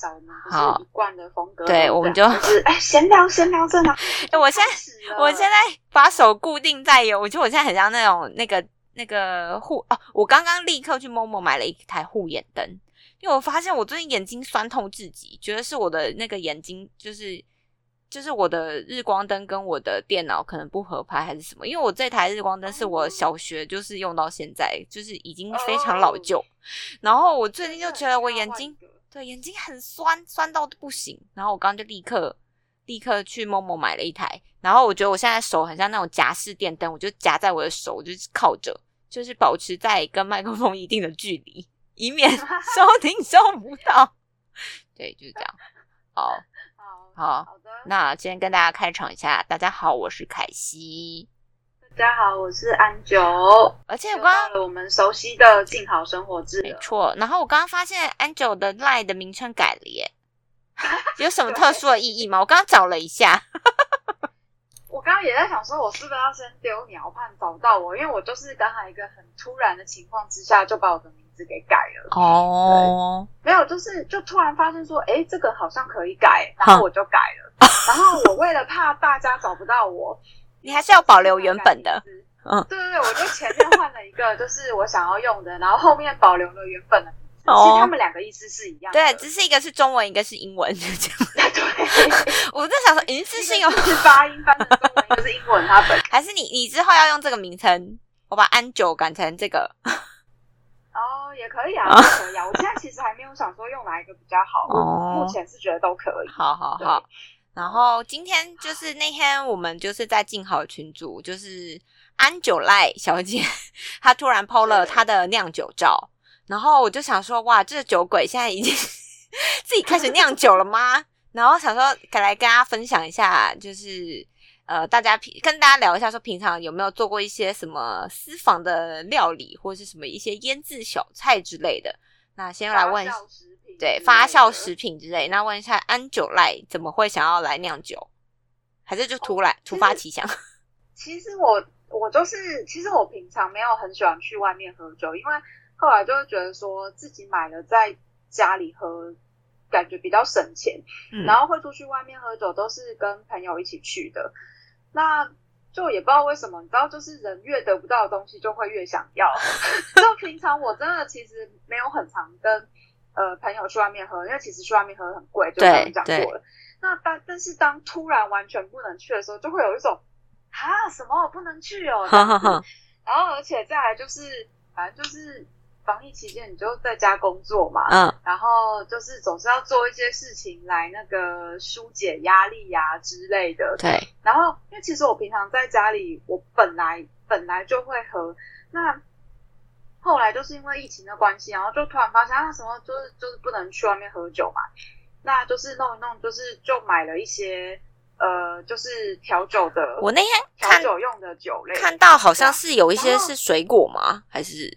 少我们不是一贯的风格，对，我们就就是哎，闲聊闲聊真的。哎，我现在我现在把手固定在有，我觉得我现在很像那种那个那个护哦，我刚刚立刻去某某买了一台护眼灯，因为我发现我最近眼睛酸痛至极，觉得是我的那个眼睛就是就是我的日光灯跟我的电脑可能不合拍还是什么，因为我这台日光灯是我小学就是用到现在，就是已经非常老旧，然后我最近就觉得我眼睛。对，眼睛很酸，酸到不行。然后我刚刚就立刻立刻去某某买了一台。然后我觉得我现在手很像那种夹式电灯，我就夹在我的手，就是靠着，就是保持在跟麦克风一定的距离，以免 收听收不到。对，就是这样。好，好，好的。那今天跟大家开场一下，大家好，我是凯西。大家好，我是安九，而且我刚刚我们熟悉的静好生活志，没错。然后我刚刚发现安九的 line 的名称改了耶，有什么特殊的意义吗？我刚刚找了一下，我刚刚也在想说，我是不是要先丢鸟怕找不到我？因为我就是刚才一个很突然的情况之下，就把我的名字给改了。哦，没有，就是就突然发现说，哎，这个好像可以改，然后我就改了。然后我为了怕大家找不到我。你还是要保留原本的，嗯，对对对，我就前面换了一个，就是我想要用的，然后后面保留了原本的。其实他们两个意思是一样，对，只是一个是中文，一个是英文，就这样。对，我在想说，一次性有是发音翻成中文，一个是英文，它本 还是你你之后要用这个名称，我把安九改成这个。哦，也可以啊，可以啊。我现在其实还没有想说用哪一个比较好，哦目前是觉得都可以。好好好。然后今天就是那天，我们就是在静好群组，就是安久赖小姐，她突然抛了她的酿酒照，然后我就想说，哇，这酒鬼现在已经 自己开始酿酒了吗？然后想说，来跟大家分享一下，就是呃，大家平跟大家聊一下，说平常有没有做过一些什么私房的料理，或者是什么一些腌制小菜之类的。那先来问。对发酵食品之类，那问一下安久赖怎么会想要来酿酒，还是就突然突发奇想？其实我我就是，其实我平常没有很喜欢去外面喝酒，因为后来就会觉得说自己买了在家里喝，感觉比较省钱，然后会出去外面喝酒都是跟朋友一起去的，那就也不知道为什么，你知道，就是人越得不到的东西就会越想要。就平常我真的其实没有很常跟。呃，朋友去外面喝，因为其实去外面喝很贵，就刚刚讲过了。那当但是当突然完全不能去的时候，就会有一种啊什么我不能去哦。然后而且再来就是，反正就是防疫期间你就在家工作嘛，嗯，然后就是总是要做一些事情来那个疏解压力呀之类的。对。然后因为其实我平常在家里，我本来本来就会喝那。后来就是因为疫情的关系，然后就突然发现啊，什么就是就是不能去外面喝酒嘛，那就是弄一弄，就是就买了一些呃，就是调酒的。我那天调酒用的酒类，看到好像是有一些是水果吗？还是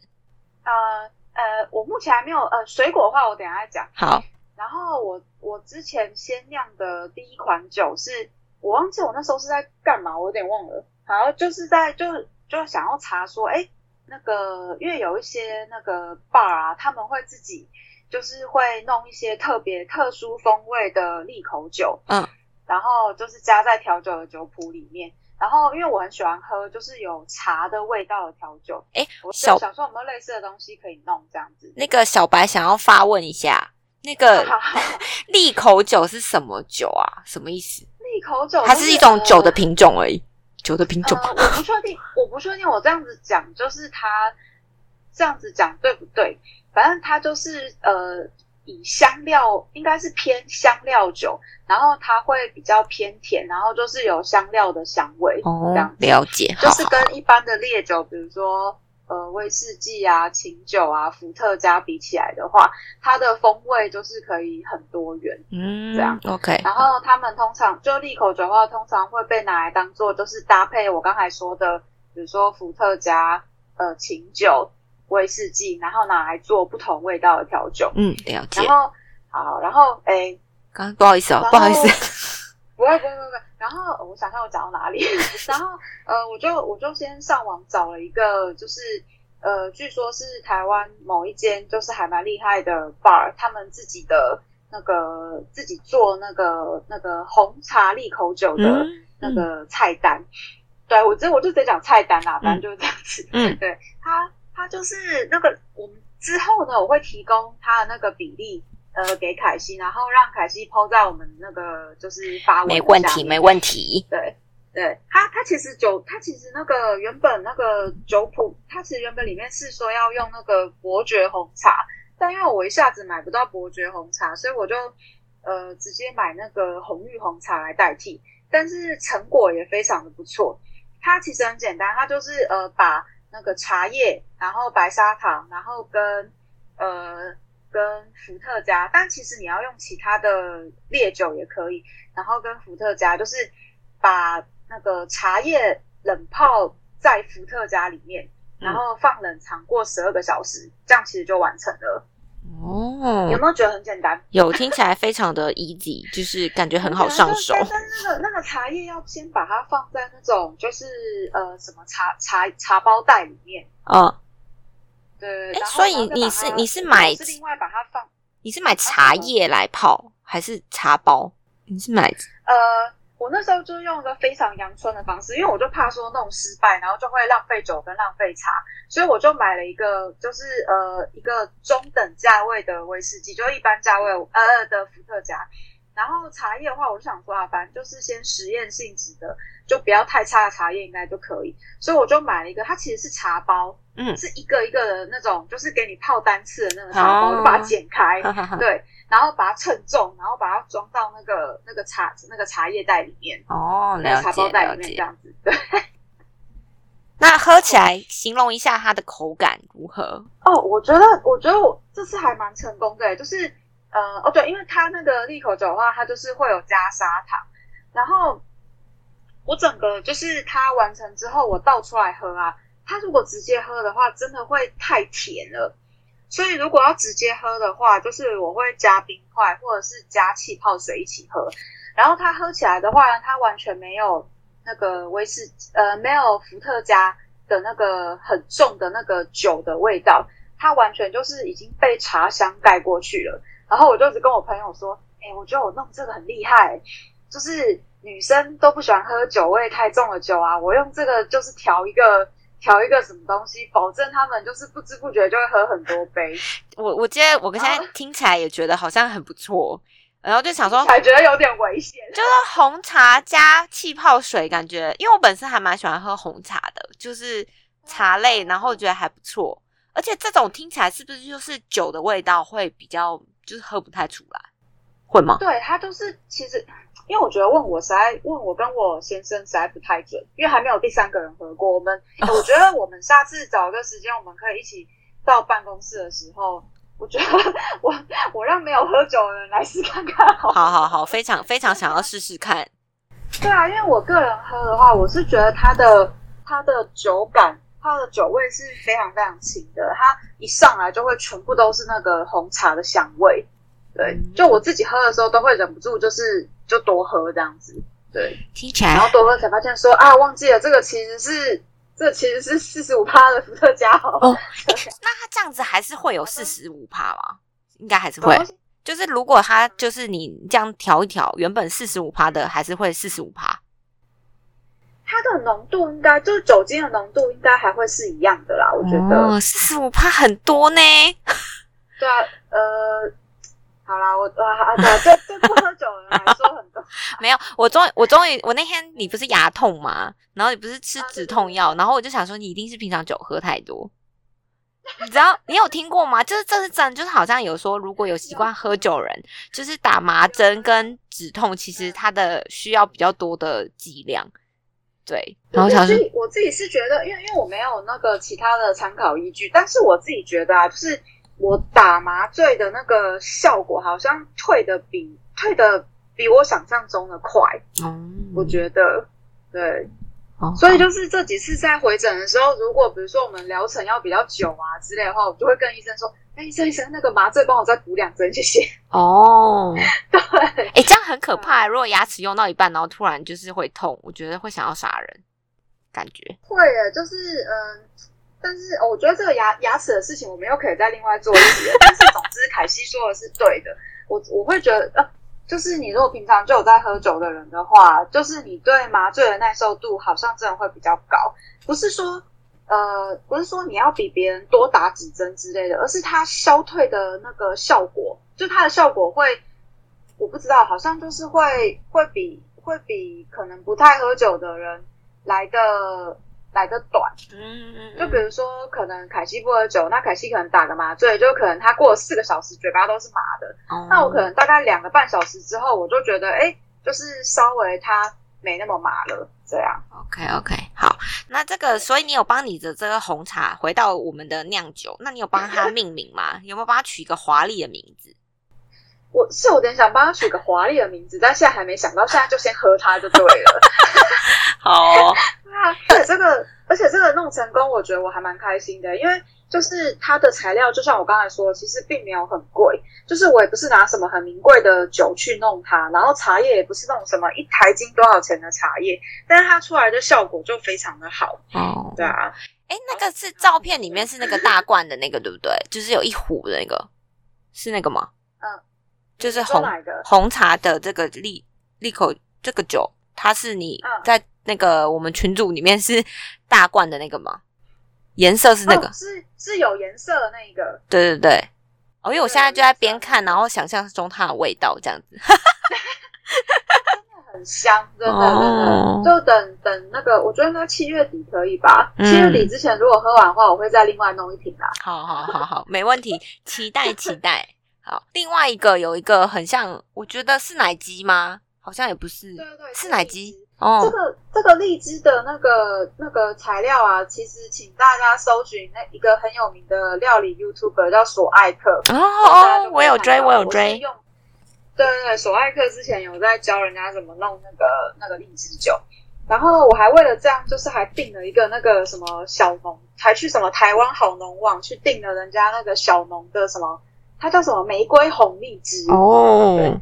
呃呃，我目前还没有呃水果的话，我等下再讲。好，然后我我之前先酿的第一款酒是，我忘记我那时候是在干嘛，我有点忘了。好，就是在就就想要查说，哎。那个，因为有一些那个 bar 啊，他们会自己就是会弄一些特别特殊风味的利口酒，嗯，然后就是加在调酒的酒谱里面。然后，因为我很喜欢喝，就是有茶的味道的调酒。哎，我想说有没有类似的东西可以弄这样子？那个小白想要发问一下，那个 利口酒是什么酒啊？什么意思？利口酒它是一种酒的品种而已。酒的品种，我不确定，我不确定，我这样子讲就是它这样子讲对不对？反正它就是呃，以香料应该是偏香料酒，然后它会比较偏甜，然后就是有香料的香味，哦这样了解，就是跟一般的烈酒，比如说。呃，威士忌啊、琴酒啊、伏特加比起来的话，它的风味就是可以很多元，嗯，这样 OK。然后他们通常就利口酒的话，通常会被拿来当做就是搭配我刚才说的，比如说伏特加、呃琴酒、威士忌，然后拿来做不同味道的调酒。嗯，了解。然后好，然后哎，刚不好意思哦，不好意思，不会不会不会。然后我想看我讲到哪里，然后呃，我就我就先上网找了一个，就是呃，据说是台湾某一间就是还蛮厉害的 bar，他们自己的那个自己做那个那个红茶利口酒的那个菜单。对我这我就直接讲菜单啦，反正就是这样子。嗯，对他他就是那个我们之后呢，我会提供他的那个比例呃给凯西，然后让凯西抛在我们那个就是发文没问题没问题。对。对他他其实酒，他其实那个原本那个酒谱，他其实原本里面是说要用那个伯爵红茶，但因为我一下子买不到伯爵红茶，所以我就呃直接买那个红玉红茶来代替。但是成果也非常的不错。它其实很简单，它就是呃把那个茶叶，然后白砂糖，然后跟呃跟伏特加，但其实你要用其他的烈酒也可以，然后跟伏特加，就是把。那个茶叶冷泡在伏特加里面，然后放冷藏过十二个小时，这样其实就完成了。哦，有没有觉得很简单？有，听起来非常的 easy，就是感觉很好上手。但是那个那个茶叶要先把它放在那种就是呃什么茶茶茶包袋里面。哦，对。哎，所以你是你是买是另外把它放？你是买茶叶来泡还是茶包？你是买呃。我那时候就用一个非常阳春的方式，因为我就怕说弄失败，然后就会浪费酒跟浪费茶，所以我就买了一个，就是呃一个中等价位的威士忌，就一般价位呃的伏特加。然后茶叶的话，我就想说啊，反正就是先实验性质的，就不要太差的茶叶应该就可以。所以我就买了一个，它其实是茶包，嗯，是一个一个的那种，就是给你泡单次的那种茶包，就把它剪开，对。然后把它称重，然后把它装到那个那个茶那个茶叶袋里面哦，了解袋里面这样子。对，那喝起来形容一下它的口感如何？哦，我觉得我觉得我这次还蛮成功的，就是呃哦对，因为它那个利口酒的话，它就是会有加砂糖，然后我整个就是它完成之后，我倒出来喝啊，它如果直接喝的话，真的会太甜了。所以如果要直接喝的话，就是我会加冰块或者是加气泡水一起喝。然后它喝起来的话，它完全没有那个威士呃没有伏特加的那个很重的那个酒的味道，它完全就是已经被茶香盖过去了。然后我就只跟我朋友说：“哎，我觉得我弄这个很厉害，就是女生都不喜欢喝酒味太重的酒啊，我用这个就是调一个。”调一个什么东西，保证他们就是不知不觉就会喝很多杯。我我今天我现在听起来也觉得好像很不错，然后就想说，才觉得有点危险。就是红茶加气泡水，感觉因为我本身还蛮喜欢喝红茶的，就是茶类，然后觉得还不错。而且这种听起来是不是就是酒的味道会比较，就是喝不太出来，会吗？对，它就是其实。因为我觉得问我实在问我跟我先生实在不太准，因为还没有第三个人喝过。我们 我觉得我们下次找一个时间，我们可以一起到办公室的时候，我觉得我我让没有喝酒的人来试看看。好，好，好，非常非常想要试试看。对啊，因为我个人喝的话，我是觉得它的它的酒感，它的酒味是非常非常轻的，它一上来就会全部都是那个红茶的香味。对，就我自己喝的时候都会忍不住，就是就多喝这样子。对，听起来，然后多喝才发现说啊，忘记了这个其实是这其实是四十五帕的伏特加哦。那它这样子还是会有四十五帕吗？应该还是会。就是如果它就是你这样调一调，原本四十五帕的还是会四十五帕。它的浓度应该就是酒精的浓度应该还会是一样的啦，我觉得。四十五帕很多呢。对啊，呃。好啦，我啊啊对，对对不喝酒的人来说很多。没有，我终我终于我那天你不是牙痛吗？然后你不是吃止痛药，然后我就想说你一定是平常酒喝太多。你知道你有听过吗？就是这是真，就是好像有说如果有习惯喝酒人，就是打麻针跟止痛，其实它的需要比较多的剂量。对，然后想说我自己是觉得，因为因为我没有那个其他的参考依据，但是我自己觉得啊，就是。我打麻醉的那个效果好像退的比退的比我想象中的快，哦，我觉得对，所以就是这几次在回诊的时候，如果比如说我们疗程要比较久啊之类的话，我就会跟医生说：“哎，医生医生，那个麻醉帮我再补两针，谢谢。”哦，对，哎，这样很可怕。如果牙齿用到一半，然后突然就是会痛，我觉得会想要杀人，感觉会的，就是嗯。但是我觉得这个牙牙齿的事情，我们又可以再另外做一集。但是总之，凯西说的是对的。我我会觉得，呃，就是你如果平常就有在喝酒的人的话，就是你对麻醉的耐受度好像真的会比较高，不是说。呃，不是说你要比别人多打几针之类的，而是它消退的那个效果，就它的效果会，我不知道，好像就是会会比会比可能不太喝酒的人来的来的短。嗯嗯。就比如说，可能凯西不喝酒，那凯西可能打个麻醉，就可能他过了四个小时嘴巴都是麻的。哦。那我可能大概两个半小时之后，我就觉得，哎，就是稍微他。没那么麻了，这样。OK OK，好，那这个，所以你有帮你的这个红茶回到我们的酿酒，那你有帮它命名吗？有没有帮它取一个华丽的名字？我是有点想帮他取个华丽的名字，但现在还没想到，现在就先喝它就对了。好，对啊，而且这个，而且这个弄成功，我觉得我还蛮开心的，因为。就是它的材料，就像我刚才说，其实并没有很贵。就是我也不是拿什么很名贵的酒去弄它，然后茶叶也不是那种什么一台斤多少钱的茶叶，但是它出来的效果就非常的好。哦，对啊。哎，那个是照片里面是那个大罐的那个，对不对？就是有一壶的那个，是那个吗？嗯，就是红红茶的这个利利口这个酒，它是你在那个我们群组里面是 大罐的那个吗？颜色是那个，是是有颜色的那一个。对对对，哦，因为我现在就在边看，然后想象中它的味道这样子，真的很香，真的真的。就等等那个，我觉得那七月底可以吧？七月底之前如果喝完的话，我会再另外弄一瓶啦。好好好好，没问题，期待期待。好，另外一个有一个很像，我觉得是奶鸡吗？好像也不是，对对对，是奶鸡。哦这个这个荔枝的那个那个材料啊，其实请大家搜寻那一个很有名的料理 YouTuber 叫索艾克哦哦，我有追，我有追。用对对对，索艾克之前有在教人家怎么弄那个那个荔枝酒，然后我还为了这样，就是还订了一个那个什么小农，还去什么台湾好农网去订了人家那个小农的什么，它叫什么玫瑰红荔枝哦。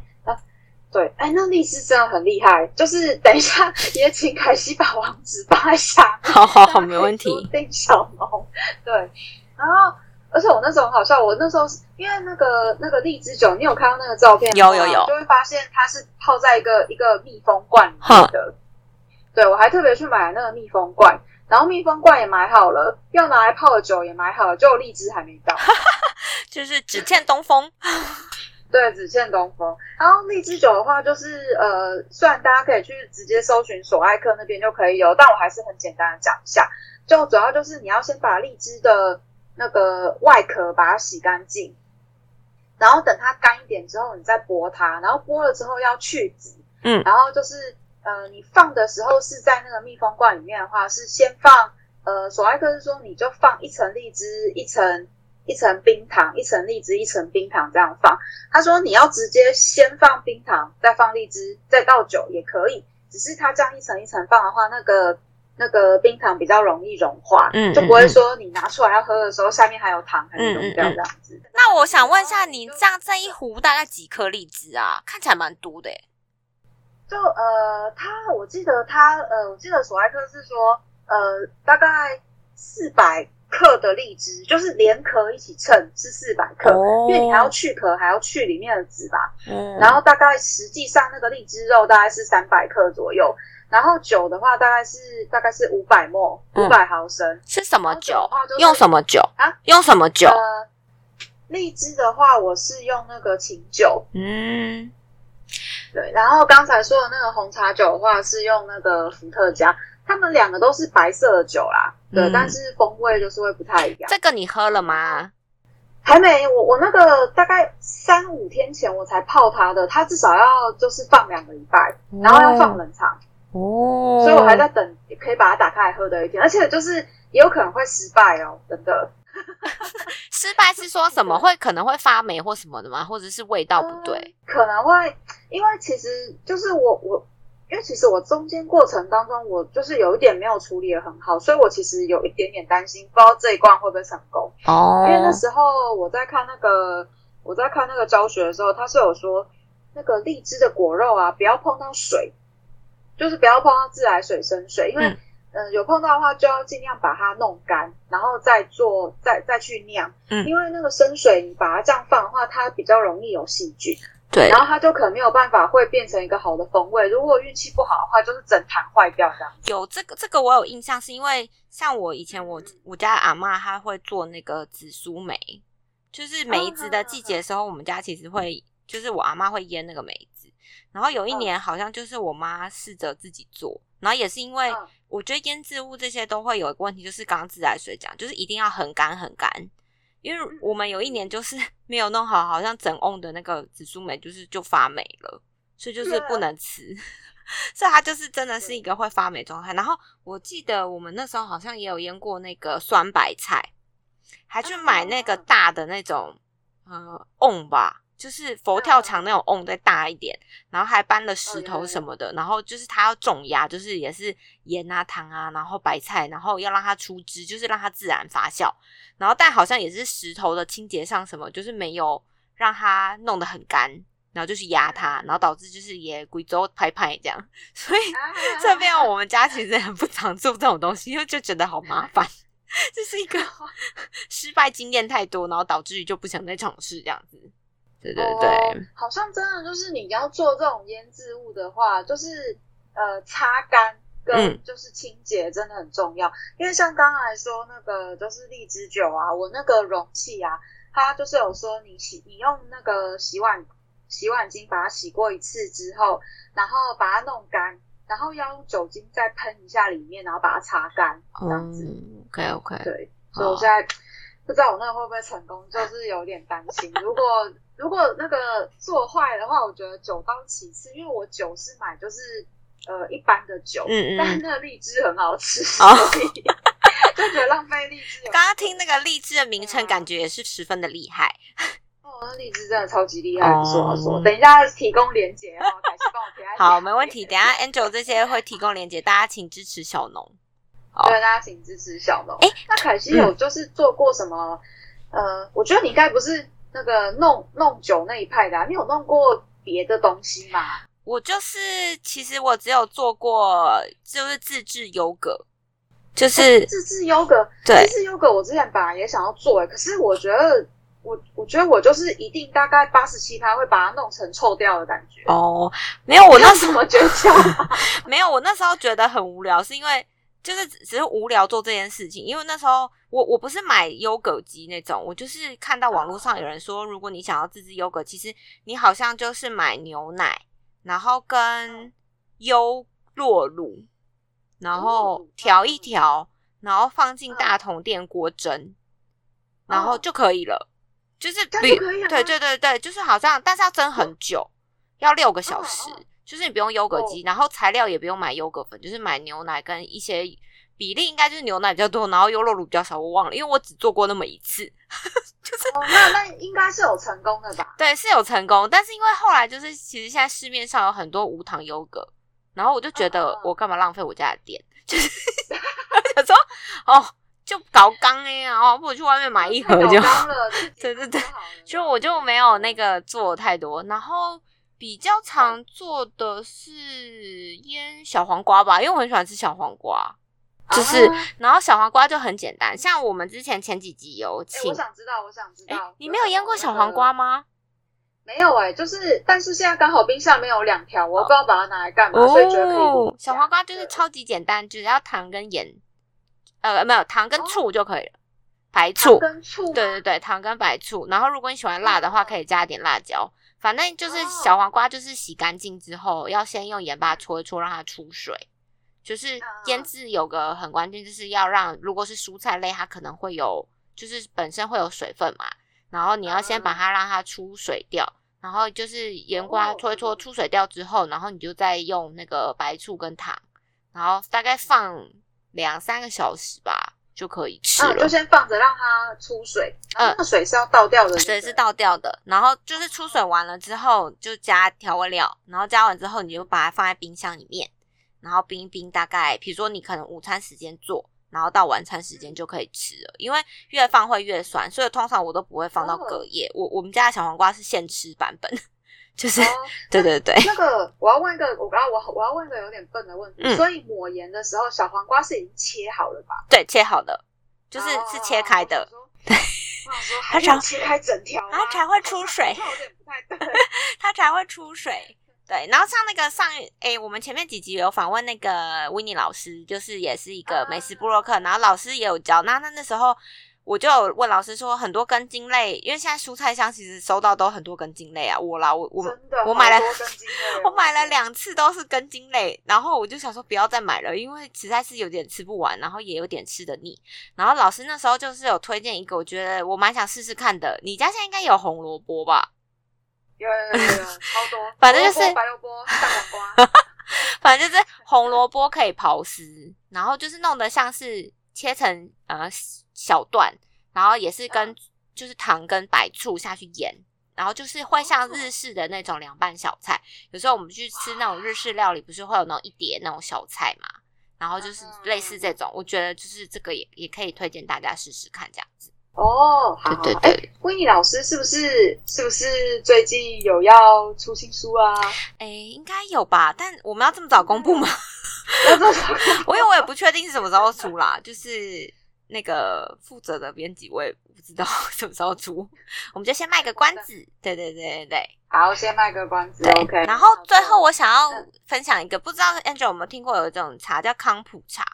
对，哎，那荔枝真的很厉害。就是等一下也请凯西把网址发一下。好好好，没问题。丁小萌，对。然后，而且我那时候很好笑，我那时候因为那个那个荔枝酒，你有看到那个照片？有有有，就会发现它是泡在一个一个密封罐里面的。对，我还特别去买了那个密封罐，然后密封罐也买好了，要拿来泡的酒也买好了，就荔枝还没到，就是只欠东风。对，只欠东风。然后荔枝酒的话，就是呃，虽然大家可以去直接搜寻索爱克那边就可以有，但我还是很简单的讲一下。就主要就是你要先把荔枝的那个外壳把它洗干净，然后等它干一点之后，你再剥它。然后剥了之后要去籽。嗯。然后就是呃，你放的时候是在那个密封罐里面的话，是先放呃，索爱克是说你就放一层荔枝，一层。一层冰糖，一层荔枝，一层冰糖，这样放。他说你要直接先放冰糖，再放荔枝，再倒酒也可以。只是他这样一层一层放的话，那个那个冰糖比较容易融化，嗯，就不会说你拿出来要喝的时候，下面还有糖，还是融掉这样子。那我想问一下，你这样这一壶大概几颗荔枝啊？看起来蛮多的。就呃，他我记得他呃，我记得索爱克是说呃，大概四百。克的荔枝就是连壳一起称是四百克，因为你还要去壳，还要去里面的籽吧。嗯，然后大概实际上那个荔枝肉大概是三百克左右，然后酒的话大概是大概是五百沫，五百毫升。是什么酒？用什么酒啊？用什么酒？呃，荔枝的话，我是用那个琴酒。嗯，对。然后刚才说的那个红茶酒的话，是用那个伏特加。他们两个都是白色的酒啦，对，但是风味就是会不太一样。这个你喝了吗？还没，我我那个大概三五天前我才泡它的，它至少要就是放两个礼拜，然后要放冷藏哦，所以我还在等可以把它打开来喝的一天，而且就是也有可能会失败哦，真的。失败是说什么会可能会发霉或什么的吗？或者是味道不对？可能会，因为其实就是我我。因为其实我中间过程当中，我就是有一点没有处理的很好，所以我其实有一点点担心，不知道这一罐会不会成功。哦。因为那时候我在看那个我在看那个教学的时候，他是有说那个荔枝的果肉啊，不要碰到水，就是不要碰到自来水、生水，因为嗯有碰到的话，就要尽量把它弄干，然后再做再再去酿。嗯。因为那个生水你把它这样放的话，它比较容易有细菌。对，然后它就可能没有办法会变成一个好的风味。如果运气不好的话，就是整坛坏掉这样。有这个这个我有印象，是因为像我以前我我家阿妈她会做那个紫苏梅，就是梅子的季节的时候，我们家其实会就是我阿妈会腌那个梅子。然后有一年好像就是我妈试着自己做，然后也是因为我觉得腌制物这些都会有一个问题，就是刚刚自来水讲，就是一定要很干很干。因为我们有一年就是 没有弄好，好像整瓮的那个紫苏梅就是就发霉了，所以就是不能吃，所以它就是真的是一个会发霉状态。然后我记得我们那时候好像也有腌过那个酸白菜，还去买那个大的那种呃瓮吧。就是佛跳墙那种瓮再大一点，然后还搬了石头什么的，然后就是它要种芽，就是也是盐啊糖啊，然后白菜，然后要让它出汁，就是让它自然发酵。然后但好像也是石头的清洁上什么，就是没有让它弄得很干，然后就去压它，然后导致就是也贵州拍拍这样。所以这边我们家其实很不常做这种东西，因为就觉得好麻烦，这是一个 失败经验太多，然后导致于就不想再尝试这样子。对对对，好像真的就是你要做这种腌制物的话，就是呃擦干跟就是清洁真的很重要。因为像刚才说那个就是荔枝酒啊，我那个容器啊，它就是有说你洗你用那个洗碗洗碗巾把它洗过一次之后，然后把它弄干，然后要用酒精再喷一下里面，然后把它擦干这样子。OK OK，对，所以我现在不知道我那个会不会成功，就是有点担心。如果如果那个做坏的话，我觉得酒当其次，因为我酒是买就是呃一般的酒，嗯嗯，但是那个荔枝很好吃，所以就觉得浪费荔枝。刚刚听那个荔枝的名称，感觉也是十分的厉害。哦，那荔枝真的超级厉害，说说。等一下提供链接哦，凯西帮我贴。好，没问题。等下 Angel 这些会提供链接，大家请支持小农。对，大家请支持小农。哎，那凯西有就是做过什么？呃，我觉得你应该不是。那个弄弄酒那一派的，你有弄过别的东西吗？我就是，其实我只有做过，就是自制优格，就是自制优格。对，自制优格，我之前本来也想要做，可是我觉得，我我觉得我就是一定大概八十七趴会把它弄成臭掉的感觉。哦，没有，我那时候觉得 没有，我那时候觉得很无聊，是因为。就是只是无聊做这件事情，因为那时候我我不是买优格机那种，我就是看到网络上有人说，如果你想要自制优格，其实你好像就是买牛奶，然后跟优酪乳，然后调一调，然后放进大桶电锅蒸，然后就可以了。就是比对对对对，就是好像，但是要蒸很久，要六个小时。就是你不用优格机，然后材料也不用买优格粉，就是买牛奶跟一些比例，应该就是牛奶比较多，然后优酪乳比较少。我忘了，因为我只做过那么一次。就是那那应该是有成功的吧？对，是有成功，但是因为后来就是其实现在市面上有很多无糖优格，然后我就觉得我干嘛浪费我家的店？就是想说哦，就搞缸哎，然后不如去外面买一盒 就好了。对对对，就我就没有那个做太多，然后。比较常做的是腌小黄瓜吧，因为我很喜欢吃小黄瓜，就是，然后小黄瓜就很简单，像我们之前前几集有请，我想知道，我想知道，你没有腌过小黄瓜吗？没有哎，就是，但是现在刚好冰箱没有两条，我不知道把它拿来干嘛，所以觉得可以。小黄瓜就是超级简单，只要糖跟盐，呃，没有糖跟醋就可以了，白醋跟醋，对对对，糖跟白醋，然后如果你喜欢辣的话，可以加一点辣椒。反正就是小黄瓜，就是洗干净之后，要先用盐巴搓一搓，让它出水。就是腌制有个很关键，就是要让如果是蔬菜类，它可能会有，就是本身会有水分嘛。然后你要先把它让它出水掉，然后就是盐瓜搓一搓出水掉之后，然后你就再用那个白醋跟糖，然后大概放两三个小时吧。就可以吃了，就先放着让它出水。嗯，那水是要倒掉的，水是倒掉的。然后就是出水完了之后，就加调味料。然后加完之后，你就把它放在冰箱里面，然后冰一冰。大概比如说你可能午餐时间做，然后到晚餐时间就可以吃了。因为越放会越酸，所以通常我都不会放到隔夜。我我们家的小黄瓜是现吃版本。就是 对对对，那个我要问一个，我刚刚我我要问一个有点笨的问题。所以抹盐的时候，小黄瓜是已经切好了吧？对，切好的，就是是切开的。对，它才切开整条，它才会出水，它才会出水。对，然后像那个上诶，我们前面几集有访问那个维尼老师，就是也是一个美食布洛克，然后老师也有教。那那那时候我就问老师说，很多根茎类，因为现在蔬菜箱其实收到都很多根茎类啊。我啦，我我我买了，我买了两次都是根茎类，然后我就想说不要再买了，因为实在是有点吃不完，然后也有点吃的腻。然后老师那时候就是有推荐一个，我觉得我蛮想试试看的。你家现在应该有红萝卜吧？有有有有超多，反正就是白萝卜、大黄瓜，反正就是红萝卜可以刨丝，然后就是弄得像是切成呃小段，然后也是跟就是糖跟白醋下去腌，然后就是会像日式的那种凉拌小菜。有时候我们去吃那种日式料理，不是会有那种一碟那种小菜嘛？然后就是类似这种，我觉得就是这个也也可以推荐大家试试看这样子。哦，好，对对对，温妮老师是不是是不是最近有要出新书啊？哎，应该有吧，但我们要这么早公布吗？我因为我也不确定是什么时候出啦，就是那个负责的编辑我也不知道 什么时候出，我们就先卖个关子。对对对对对，好，先卖个关子。OK，然后最后我想要分享一个，不知道 Angel 有没有听过有一种茶叫康普茶。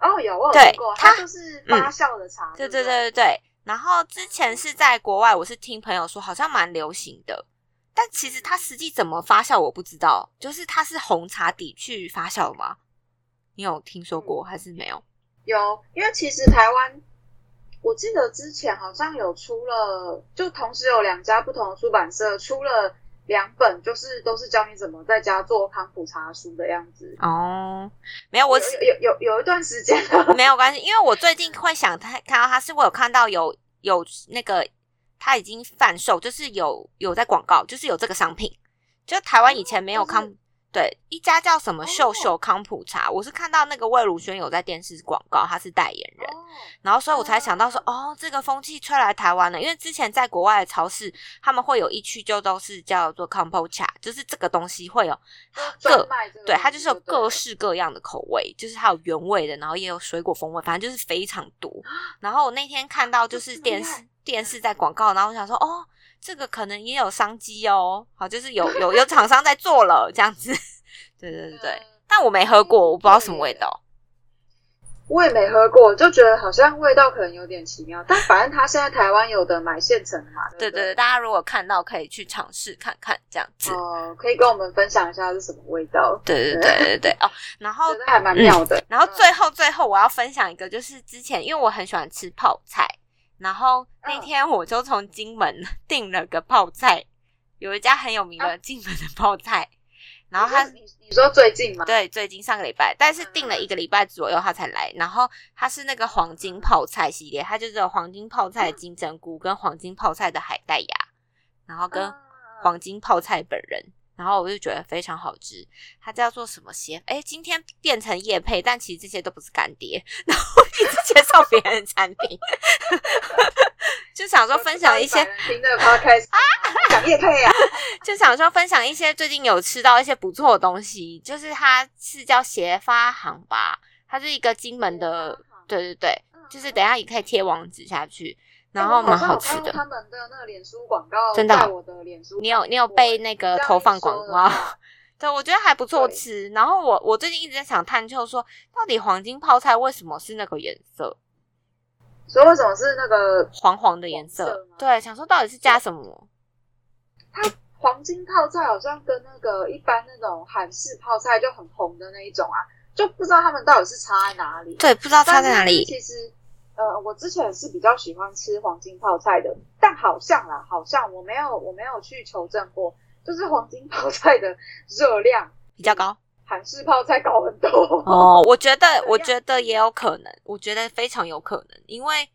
哦，有我有听过，它就是发酵的茶。对对对对对。然后之前是在国外，我是听朋友说好像蛮流行的，但其实它实际怎么发酵我不知道。就是它是红茶底去发酵吗？你有听说过还是没有？有，因为其实台湾，我记得之前好像有出了，就同时有两家不同的出版社出了。两本就是都是教你怎么在家做康普茶书的样子哦，没有我有有有有一段时间没有关系，因为我最近会想他看到他是我有看到有有那个他已经贩售，就是有有在广告，就是有这个商品，就台湾以前没有康。对，一家叫什么秀秀康普茶，我是看到那个魏如萱有在电视广告，他是代言人，然后所以我才想到说，哦，这个风气吹来台湾了，因为之前在国外的超市，他们会有一区就都是叫做康普茶，就是这个东西会有各，对，它就是有各式各样的口味，就是它有原味的，然后也有水果风味，反正就是非常多。然后我那天看到就是电视电视在广告，然后我想说，哦。这个可能也有商机哦，好，就是有有有厂商在做了这样子，对对对对，但我没喝过，我不知道什么味道。我也没喝过，就觉得好像味道可能有点奇妙。但反正他现在台湾有的买现成的嘛，对对，大家如果看到可以去尝试看看这样子哦，可以跟我们分享一下是什么味道。对对对对对哦，然后还蛮妙的。然后最后最后我要分享一个，就是之前因为我很喜欢吃泡菜。然后那天我就从金门 订了个泡菜，有一家很有名的金门的泡菜。然后他，你你说最近吗？对，最近上个礼拜，但是订了一个礼拜左右他才来。然后他是那个黄金泡菜系列，他就是有黄金泡菜的金针菇跟黄金泡菜的海带芽，然后跟黄金泡菜本人。然后我就觉得非常好吃，它叫做什么鞋？哎，今天变成叶配，但其实这些都不是干爹，然后一直介绍别人的产品，就想说分享一些新的 podcast 啊，讲叶配啊，就想说分享一些最近有吃到一些不错的东西，就是它是叫鞋发行吧，它是一个金门的，对对对，就是等下也可以贴网址下去。然后蛮好吃的。他们的那个脸书广告，真的，我的脸书，你有你有被那个投放广告？对，我觉得还不错吃。然后我我最近一直在想探究，说到底黄金泡菜为什么是那个颜色？所以为什么是那个黄黄的颜色？对，想说到底是加什么？它黄金泡菜好像跟那个一般那种韩式泡菜就很红的那一种啊，就不知道他们到底是差在哪里？对，不知道差在哪里。其实。呃，我之前是比较喜欢吃黄金泡菜的，但好像啦，好像我没有我没有去求证过，就是黄金泡菜的热量比较高，韩式泡菜高很多。哦，我觉得我觉得也有可能，我觉得非常有可能，因为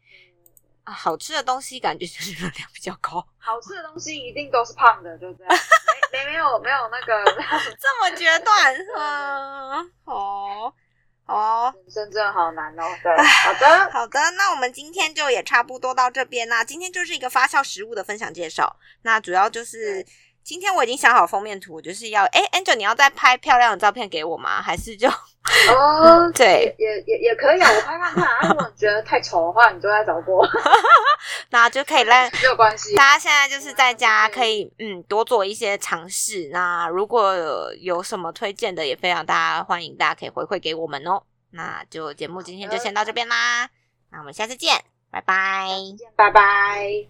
啊，好吃的东西感觉就是热量比较高，好吃的东西一定都是胖的，对不对，没没没有没有那个 这么决断，嗯，好。哦，人生真的好难哦。对，好的，好的，那我们今天就也差不多到这边啦。今天就是一个发酵食物的分享介绍，那主要就是今天我已经想好封面图，就是要哎，Angel，你要再拍漂亮的照片给我吗？还是就哦，对，也也也可以啊，我拍看看。如果你觉得太丑的话，你就再找我，那就可以让没有关系。大家现在就是在家可以嗯多做一些尝试。那如果有什么推荐的，也非常大家欢迎，大家可以回馈给我们哦。那就节目今天就先到这边啦，那我们下次见，拜拜，拜拜。